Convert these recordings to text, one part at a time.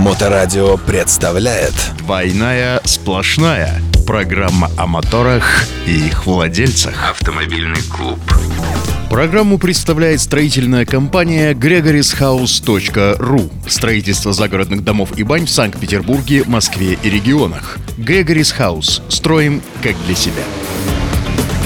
Моторадио представляет. «Двойная сплошная» Программа о моторах и их владельцах. Автомобильный клуб. Программу представляет строительная компания gregorishouse.ru Строительство загородных домов и бань в Санкт-Петербурге, Москве и регионах. Gregory's House. Строим как для себя.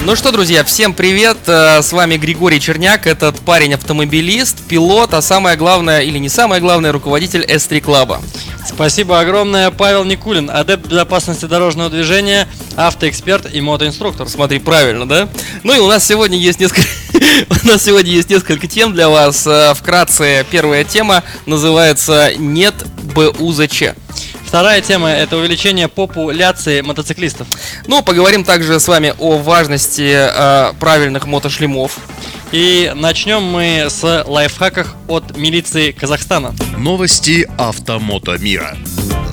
Ну что, друзья, всем привет! Э, С вами Григорий Черняк, этот парень-автомобилист, пилот, а самое главное, или не самое главное, руководитель S3 Клаба. Спасибо огромное, Павел Никулин, адепт безопасности дорожного движения, автоэксперт и мотоинструктор. Смотри, правильно, да? Ну и у нас сегодня есть несколько... У нас сегодня есть несколько тем для вас. Э, Вкратце, первая тема называется «Нет БУЗЧ». Вторая тема – это увеличение популяции мотоциклистов. Ну, поговорим также с вами о важности э, правильных мотошлемов. И начнем мы с лайфхаков от милиции Казахстана. Новости автомото мира.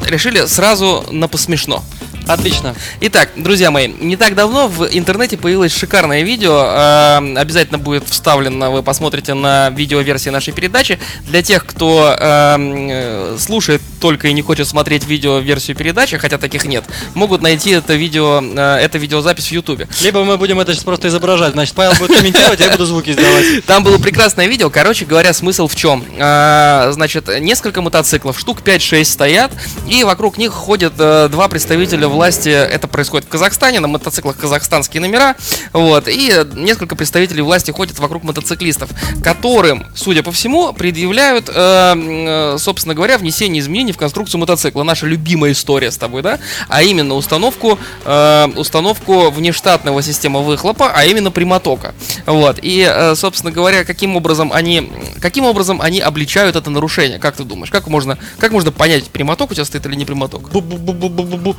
Решили сразу на посмешно. Отлично. Итак, друзья мои, не так давно в интернете появилось шикарное видео. э, обязательно будет вставлено, вы посмотрите на видеоверсии нашей передачи. Для тех, кто э, э, слушает только и не хочет смотреть видеоверсию передачи, хотя таких нет, могут найти это видео, это видеозапись в Ютубе. Либо мы будем это сейчас просто изображать. Значит, Павел будет комментировать, а я буду звуки издавать. Там было прекрасное видео. Короче говоря, смысл в чем? Значит, несколько мотоциклов, штук 5-6 стоят, и вокруг них ходят два представителя власти. Это происходит в Казахстане, на мотоциклах казахстанские номера. Вот, и несколько представителей власти ходят вокруг мотоциклистов, которым, судя по всему, предъявляют, э, э, собственно говоря, внесение изменений в конструкцию мотоцикла. Наша любимая история с тобой, да? А именно установку, э, установку внештатного системы выхлопа, а именно прямотока. Вот. И, э, собственно говоря, каким образом они, каким образом они обличают это нарушение? Как ты думаешь? Как можно, как можно понять, прямоток у тебя стоит или не прямоток? Бу-бу-бу-бу-бу-бу.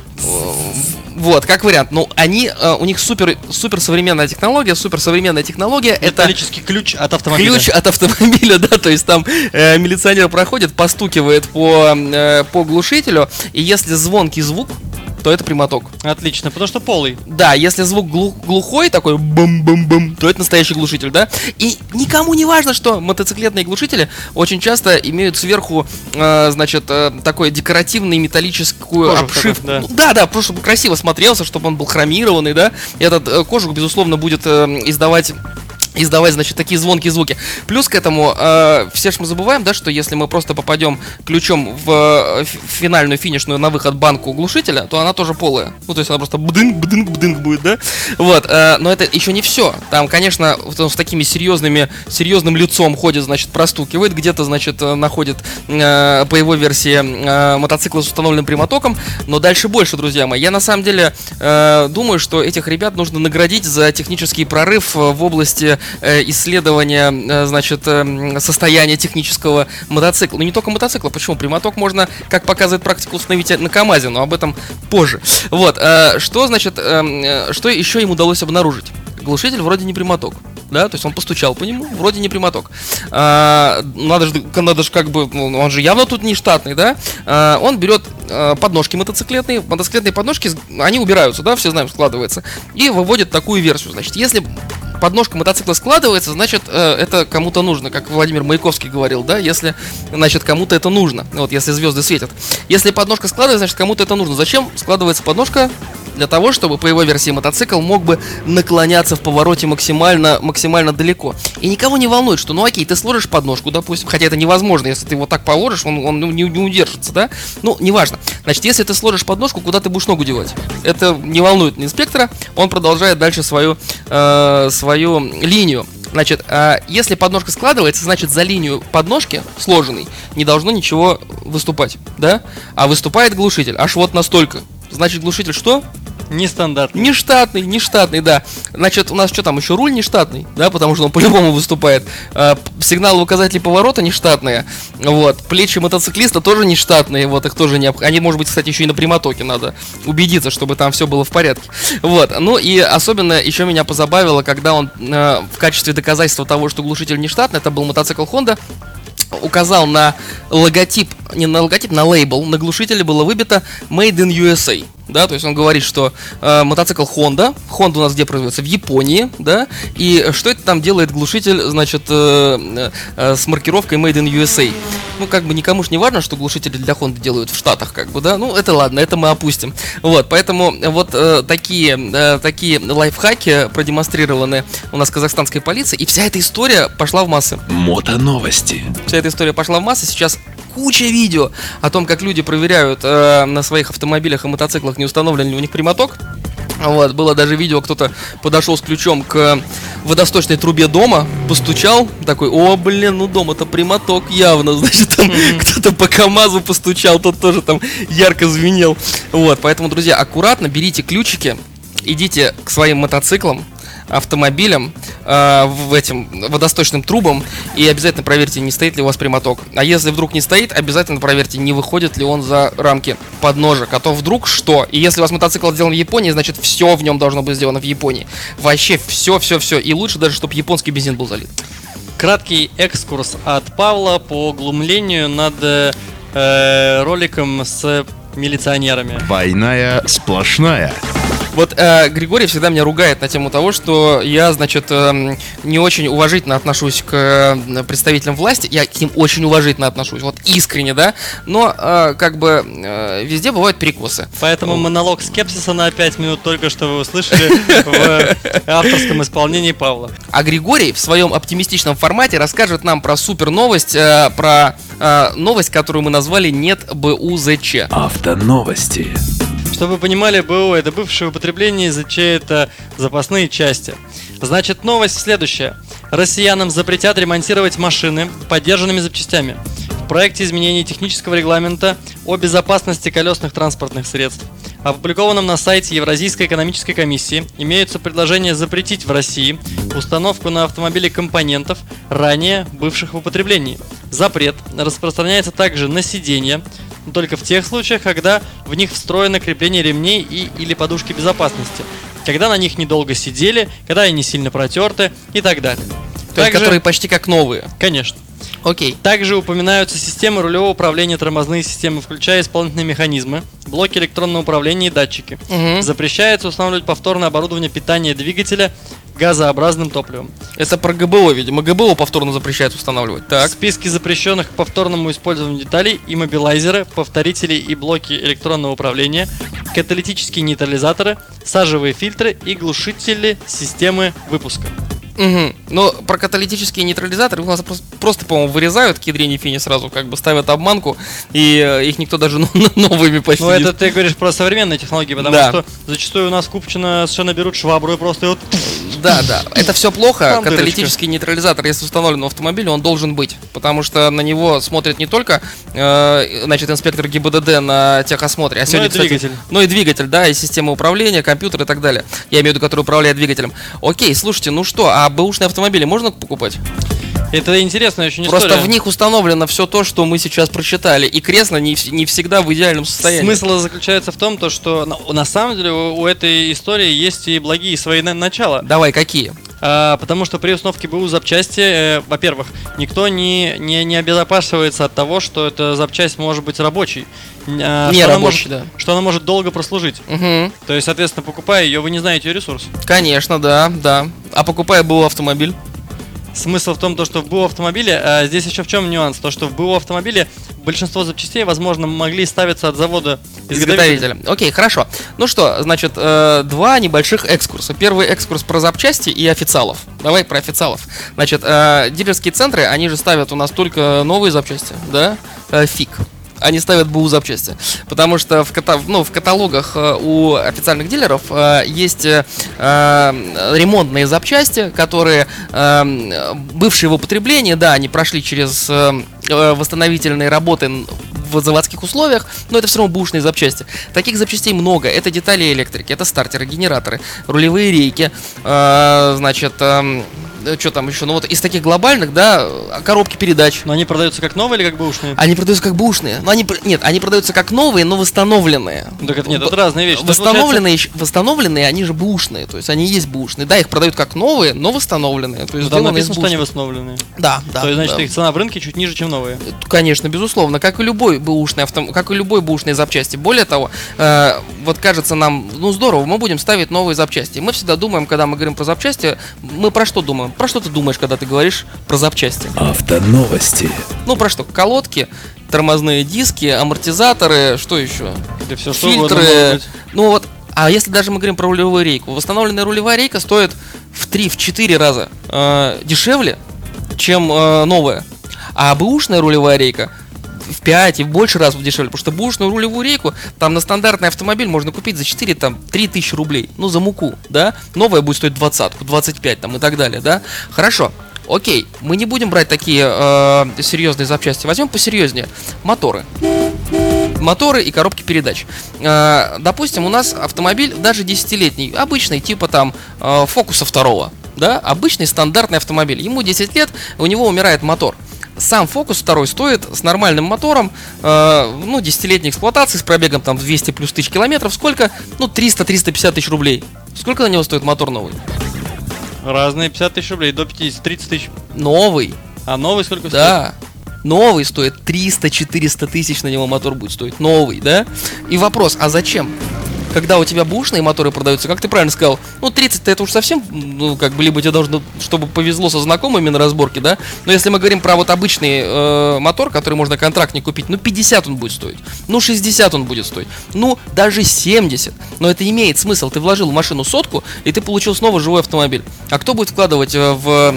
Вот, как вариант. Ну, они, э, у них супер, супер современная технология, супер современная технология. Это Металлический ключ от автомобиля. ключ от автомобиля, да, то есть там э, милиционер проходит, постукивает по, э, по глушителю, и если звонкий звук, то это прямоток. Отлично, потому что полый. Да, если звук глу- глухой, такой бум-бум-бум, то это настоящий глушитель, да? И никому не важно, что мотоциклетные глушители очень часто имеют сверху, э, значит, э, такой декоративный металлическую Кожух обшивку. такой, да. Ну, да, да, просто чтобы красиво смотрелся, чтобы он был хромированный, да? И этот э, кожух, безусловно, будет э, издавать издавать, значит, такие звонкие звуки. Плюс к этому, э, все же мы забываем, да, что если мы просто попадем ключом в э, фи- финальную финишную на выход банку глушителя, то она тоже полая. Ну, то есть она просто бдынг, бдынг, бдынг будет, да? Вот, э, но это еще не все. Там, конечно, он с такими серьезными, серьезным лицом ходит, значит, простукивает, где-то, значит, э, находит, э, по его версии, э, мотоцикл с установленным прямотоком, но дальше больше, друзья мои. Я на самом деле э, думаю, что этих ребят нужно наградить за технический прорыв э, в области исследования, э, значит, э, состояния технического мотоцикла. Ну не только мотоцикла, почему? Прямоток можно, как показывает практика, установить на КАМАЗе, но об этом позже. Вот, э, что значит, э, э, что еще им удалось обнаружить? Глушитель вроде не прямоток. Да, то есть он постучал по нему, вроде не прямоток. А, надо же, надо же как бы, ну, он же явно тут не штатный, да? А, он берет а, подножки мотоциклетные, мотоциклетные подножки, они убираются, да, все знаем, складывается, и выводит такую версию. Значит, если подножка мотоцикла складывается, значит, э, это кому-то нужно, как Владимир Маяковский говорил, да, если, значит, кому-то это нужно, вот, если звезды светят. Если подножка складывается, значит, кому-то это нужно. Зачем складывается подножка? Для того, чтобы по его версии мотоцикл мог бы наклоняться в повороте максимально, максимально далеко. И никого не волнует, что, ну окей, ты сложишь подножку, допустим, хотя это невозможно, если ты его так положишь, он, он ну, не, не удержится, да? Ну, неважно. Значит, если ты сложишь подножку, куда ты будешь ногу девать? Это не волнует инспектора, он продолжает дальше свою, э, свою линию. Значит, а, если подножка складывается, значит за линию подножки сложенной не должно ничего выступать, да? А выступает глушитель, аж вот настолько. Значит, глушитель что? Нестандартный. Нештатный, нештатный, да. Значит, у нас что там, еще руль нештатный, да, потому что он по-любому выступает. А, сигналы указатели поворота нештатные. Вот. Плечи мотоциклиста тоже нештатные, вот их тоже необходимо. Они, может быть, кстати, еще и на прямотоке надо убедиться, чтобы там все было в порядке. Вот. Ну и особенно еще меня позабавило, когда он э, в качестве доказательства того, что глушитель нештатный, это был мотоцикл Honda, указал на логотип, не на логотип, на лейбл, на глушителе было выбито Made in USA. Да, то есть он говорит, что э, мотоцикл Honda, Honda у нас где производится? В Японии, да, и что это там делает глушитель, значит, э, э, с маркировкой Made in USA. Ну, как бы никому ж не важно, что глушители для Honda делают в Штатах, как бы, да, ну, это ладно, это мы опустим. Вот, поэтому вот э, такие, э, такие лайфхаки продемонстрированы у нас казахстанской полиции, и вся эта история пошла в массы. Мотоновости. Вся эта история пошла в массы, сейчас куча видео о том, как люди проверяют э, на своих автомобилях и мотоциклах, не установлен ли у них прямоток. Вот, было даже видео, кто-то подошел с ключом к водосточной трубе дома, постучал, такой, о, блин, ну дома-то прямоток явно, значит, там кто-то по КамАЗу постучал, тот тоже там ярко звенел. Вот, поэтому, друзья, аккуратно берите ключики, идите к своим мотоциклам, автомобилям, э, в этим водосточным трубам и обязательно проверьте, не стоит ли у вас прямоток. А если вдруг не стоит, обязательно проверьте, не выходит ли он за рамки подножек. А то вдруг что? И если у вас мотоцикл сделан в Японии, значит все в нем должно быть сделано в Японии. Вообще все, все, все. И лучше даже, чтобы японский бензин был залит. Краткий экскурс от Павла по глумлению над э, роликом с милиционерами. Двойная сплошная. Вот э, Григорий всегда меня ругает на тему того, что я, значит, эм, не очень уважительно отношусь к э, представителям власти. Я к ним очень уважительно отношусь, вот искренне, да. Но э, как бы э, везде бывают перекосы. Поэтому монолог скепсиса на 5 минут только что вы услышали в авторском исполнении Павла. А Григорий в своем оптимистичном формате расскажет нам про супер новость, э, про э, новость, которую мы назвали «Нет БУЗЧ». Автоновости. Чтобы вы понимали, БУ это бывшее употребление, ЗЧ это запасные части. Значит, новость следующая. Россиянам запретят ремонтировать машины поддержанными запчастями. В проекте изменений технического регламента о безопасности колесных транспортных средств, опубликованном на сайте Евразийской экономической комиссии, имеются предложения запретить в России установку на автомобили компонентов, ранее бывших в употреблении. Запрет распространяется также на сиденья, но только в тех случаях, когда в них встроено крепление ремней и или подушки безопасности, когда на них недолго сидели, когда они сильно протерты и так далее. То есть, которые почти как новые. Конечно. Окей. Также упоминаются системы рулевого управления, тормозные системы, включая исполнительные механизмы, блоки электронного управления и датчики. Мгм. Запрещается устанавливать повторное оборудование питания двигателя газообразным топливом. Это про ГБО, видимо. ГБО повторно запрещают устанавливать. Так. списке запрещенных к повторному использованию деталей иммобилайзеры, повторители и блоки электронного управления, каталитические нейтрализаторы, сажевые фильтры и глушители системы выпуска. Угу. Но про каталитические нейтрализаторы у нас просто, просто, по-моему, вырезают к ядрене фини сразу, как бы ставят обманку, и э, их никто даже новыми почти Ну, это ты говоришь про современные технологии, потому Да. что зачастую у нас купчино совершенно берут швабру и просто вот Да, да. Это все плохо. Там дырочка. Каталитический нейтрализатор, если установлен в автомобиле, он должен быть. Потому что на него смотрит не только э, значит, инспектор ГИБДД на техосмотре, а сегодня, и кстати, двигатель. ну и двигатель, да, и система управления, компьютер и так далее. Я имею в виду, который управляет двигателем. Окей, слушайте, ну что, а бэушные автомобили можно покупать? Это интересная очень Просто история. в них установлено все то, что мы сейчас прочитали. И кресло не, не всегда в идеальном состоянии. Смысл заключается в том, то, что на, на самом деле у, у этой истории есть и благие свои на- начала. Давай, какие? А, потому что при установке БУ запчасти, э, во-первых, никто не, не, не обезопасивается от того, что эта запчасть может быть рабочей. А, Не что она рабочей, может- да. Что она может долго прослужить. Угу. То есть, соответственно, покупая ее, вы не знаете ее ресурс. Конечно, да, да. А покупая был автомобиль? Смысл в том, то, что в БУ автомобиле, а здесь еще в чем нюанс, то что в БУ автомобиле большинство запчастей, возможно, могли ставиться от завода изготовителя. Изготовителя. Окей, хорошо. Ну что, значит, э, два небольших экскурса. Первый экскурс про запчасти и официалов. Давай про официалов. Значит, э, дилерские центры, они же ставят у нас только новые запчасти, да? Э, фиг. Они ставят БУ запчасти. Потому что в, ката- ну, в каталогах э, у официальных дилеров э, есть э, э, ремонтные запчасти, которые э, бывшие в употреблении, да, они прошли через э, э, восстановительные работы в заводских условиях, но это все равно бушные запчасти. Таких запчастей много. Это детали электрики, это стартеры, генераторы, рулевые рейки, э, значит, что там еще? Ну вот из таких глобальных, да, э, коробки передач. Но они продаются как новые или как бэушные? Они продаются как бушные. Но они, пр- нет, они продаются как новые, но восстановленные. Ну, Так это нет, это разные вещи. Восстановленные, щ- восстановленные, они же бушные, то есть они есть бушные. Да, их продают как новые, но восстановленные. То есть Ну, там написано, что они восстановленные. Да, да. То есть, значит, да. их цена в рынке чуть ниже, чем новые. Конечно, безусловно, как и любой бэушный автом... как и любой бэушной запчасти. Более того, э, вот кажется нам, ну здорово, мы будем ставить новые запчасти. Мы всегда думаем, когда мы говорим про запчасти, мы про что думаем? Про что ты думаешь, когда ты говоришь про запчасти? Автоновости. Ну про что? Колодки, тормозные диски, амортизаторы, что еще? Или все что Фильтры. Ну вот, а если даже мы говорим про рулевую рейку, восстановленная рулевая рейка стоит в 3-4 раза э, дешевле, чем э, новая. А бэушная рулевая рейка в 5 и в больше раз дешевле, потому что бэушную рулевую рейку там на стандартный автомобиль можно купить за 4, там, 3 тысячи рублей, ну, за муку, да, новая будет стоить 20, 25 там и так далее, да, хорошо, окей, мы не будем брать такие э, серьезные запчасти, возьмем посерьезнее, моторы, моторы и коробки передач. Э, допустим, у нас автомобиль даже 10-летний, обычный, типа там э, Фокуса второго, да, обычный стандартный автомобиль. Ему 10 лет, у него умирает мотор. Сам Фокус второй стоит с нормальным мотором, э, ну, 10-летней эксплуатации, с пробегом там в 200 плюс тысяч километров, сколько? Ну, 300-350 тысяч рублей. Сколько на него стоит мотор новый? Разные 50 тысяч рублей, до 50, 30 тысяч. Новый, А новый сколько стоит? да. Новый стоит 300-400 тысяч на него мотор будет стоить. Новый, да? И вопрос, а зачем? Когда у тебя бушные моторы продаются, как ты правильно сказал, ну 30-то это уж совсем, ну как бы либо тебе должно, чтобы повезло со знакомыми на разборке, да? Но если мы говорим про вот обычный э, мотор, который можно контрактник купить, ну 50 он будет стоить, ну 60 он будет стоить, ну даже 70. Но это имеет смысл, ты вложил в машину сотку, и ты получил снова живой автомобиль. А кто будет вкладывать э, в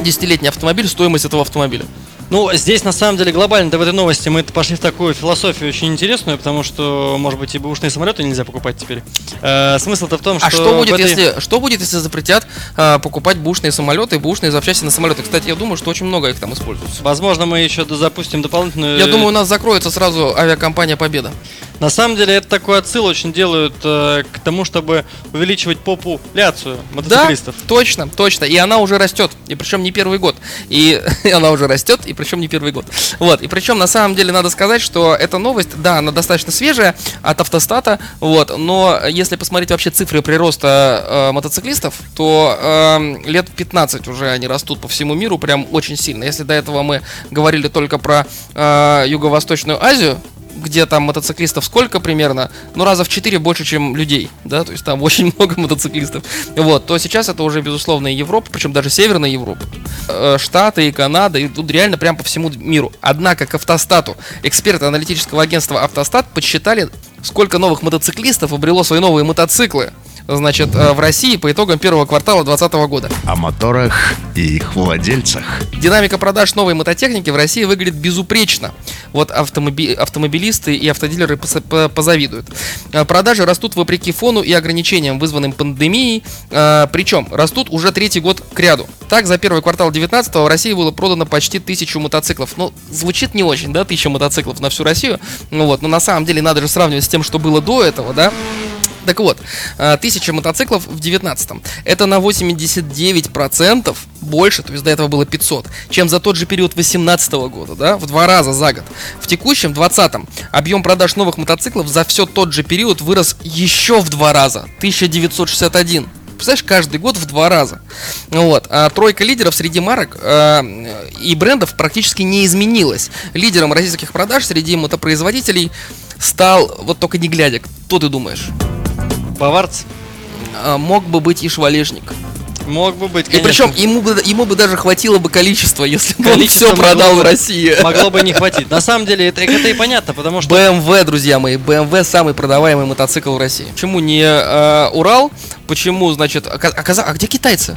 10-летний автомобиль стоимость этого автомобиля? Ну, здесь на самом деле глобально-то в этой новости мы пошли в такую философию очень интересную, потому что, может быть, и бэушные самолеты нельзя покупать теперь. Э, смысл-то в том, что... А что будет, этой- если что будет, если запретят э, покупать бушные самолеты и бушные запчасти на самолеты? Кстати, я думаю, что очень много их там используется. Возможно, мы еще запустим дополнительную... Я думаю, у нас закроется сразу авиакомпания Победа. На самом деле, это такой отсыл очень делают э, к тому, чтобы увеличивать популяцию Да, мотоциклистов. точно, точно. И она уже растет. И причем не первый год. И она уже растет, и причем не первый год. Вот. И причем на самом деле надо сказать, что эта новость, да, она достаточно свежая от автостата. Вот. Но если посмотреть вообще цифры прироста э, мотоциклистов, то э, лет 15 уже они растут по всему миру прям очень сильно. Если до этого мы говорили только про э, Юго-Восточную Азию, где там мотоциклистов сколько примерно, ну раза в 4 больше, чем людей, да, то есть там очень много мотоциклистов, вот, то сейчас это уже, безусловно, и Европа, причем даже Северная Европа, Э, Штаты и Канада, и тут реально прям по всему миру. Однако к автостату эксперты аналитического агентства Автостат подсчитали, сколько новых мотоциклистов обрело свои новые мотоциклы, значит, э, в России по итогам первого квартала 2020 года. О моторах и их владельцах. Динамика продаж новой мототехники в России выглядит безупречно. Вот автомоби- автомобилисты и автодилеры позавидуют. Э, Продажи растут вопреки фону и ограничениям, вызванным пандемией. Э, Причем растут уже третий год к ряду. Так, за первый квартал 19 в России было продано почти тысячу мотоциклов. Ну, звучит не очень, да, тысяча мотоциклов на всю Россию. Ну вот, но на самом деле надо же сравнивать с тем, что было до этого, да. Так вот, э, тысяча мотоциклов в 19-м. Это на 89% больше, то есть до этого было 500, чем за тот же период 18 года, да, в два раза за год. В текущем 20-м объем продаж новых мотоциклов за все тот же период вырос еще в два раза, 1961. Представляешь, каждый год в два раза. Вот. А тройка лидеров среди марок э, и брендов практически не изменилась. Лидером российских продаж среди мотопроизводителей стал, вот только не глядя, кто ты думаешь? Баварц А, мог бы быть и швалежник. мог бы быть, И конечно. причем ему бы, ему бы даже хватило бы количества, если бы он все продал в России. Могло бы не хватить. На самом деле, это, это и понятно, потому что... BMW, друзья мои, BMW самый продаваемый мотоцикл в России. Почему не э, Урал? Почему, значит, ока- оказа- а где китайцы?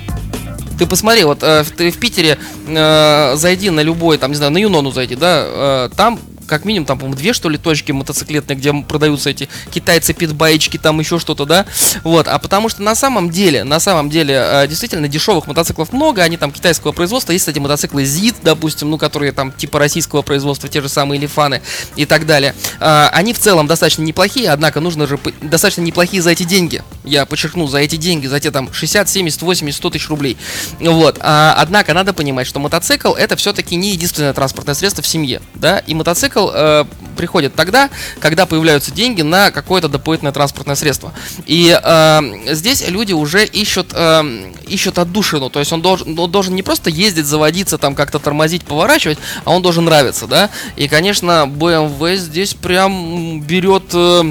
Ты посмотри, вот э, ты в Питере э, зайди на любой, там, не знаю, на Юнону зайди, да, э, там как минимум, там, по-моему, две, что ли, точки мотоциклетные, где продаются эти китайцы, питбайчики, там еще что-то, да, вот, а потому что на самом деле, на самом деле, э, действительно, дешевых мотоциклов много, они там китайского производства, есть, кстати, мотоциклы ZIT, допустим, ну, которые там типа российского производства, те же самые Лифаны и так далее, А, они в целом достаточно неплохие, однако нужно же достаточно неплохие за эти деньги, я подчеркну, за эти деньги, за те там 60, 70, 80, 100 тысяч рублей, вот, А, однако надо понимать, что мотоцикл это все-таки не единственное транспортное средство в семье, да, и мотоцикл э, приходит тогда, когда появляются деньги на какое-то дополнительное транспортное средство. И э, здесь люди уже ищут, э, ищут отдушину, то есть он должен, он должен не просто ездить, заводиться, там как-то тормозить, поворачивать, а он должен нравиться, да. И, конечно, BMW здесь прям берет... э,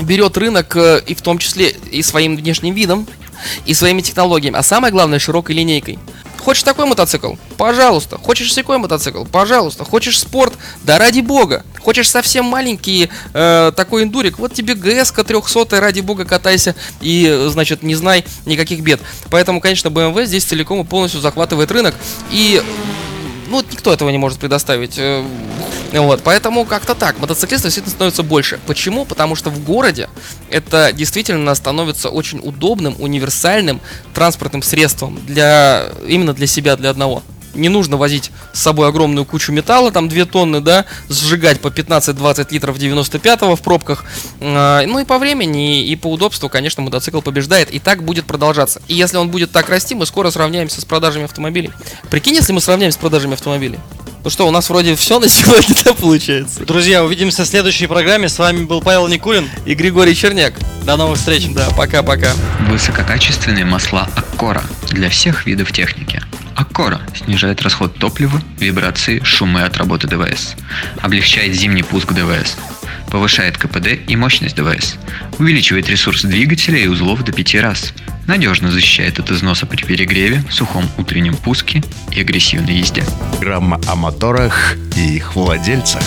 берет рынок э, и в том числе и своим внешним видом, и своими технологиями, а самое главное широкой линейкой. Хочешь такой мотоцикл? Пожалуйста. Хочешь секой мотоцикл? Пожалуйста. Хочешь спорт? Да ради бога. Хочешь совсем маленький э, такой индурик? Вот тебе ГС-ка 300 ради бога катайся и, значит, не знай никаких бед. Поэтому, конечно, BMW здесь целиком и полностью захватывает рынок. И никто этого не может предоставить. э, Вот, поэтому как-то так. Мотоциклистов действительно становится больше. Почему? Потому что в городе это действительно становится очень удобным, универсальным транспортным средством для именно для себя, для одного. Не нужно возить с собой огромную кучу металла, там 2 тонны, да, сжигать по 15-20 литров 95-го в пробках. А, Ну и по времени, и по удобству, конечно, мотоцикл побеждает, и так будет продолжаться. И если он будет так расти, мы скоро сравняемся с продажами автомобилей. Прикинь, если мы сравняемся с продажами автомобилей. Ну что, у нас вроде все на сегодня да, получается. Друзья, увидимся в следующей программе. С вами был Павел Никулин. И Григорий Черняк. До новых встреч. Да, пока-пока. Высококачественные масла Аккора для всех видов техники. Аккора снижает расход топлива, вибрации, шумы от работы ДВС. Облегчает зимний пуск ДВС. Повышает КПД и мощность ДВС. Увеличивает ресурс двигателя и узлов до 5 раз. Надежно защищает от износа при перегреве, сухом утреннем пуске и агрессивной езде. Программа о моторах и их владельцах.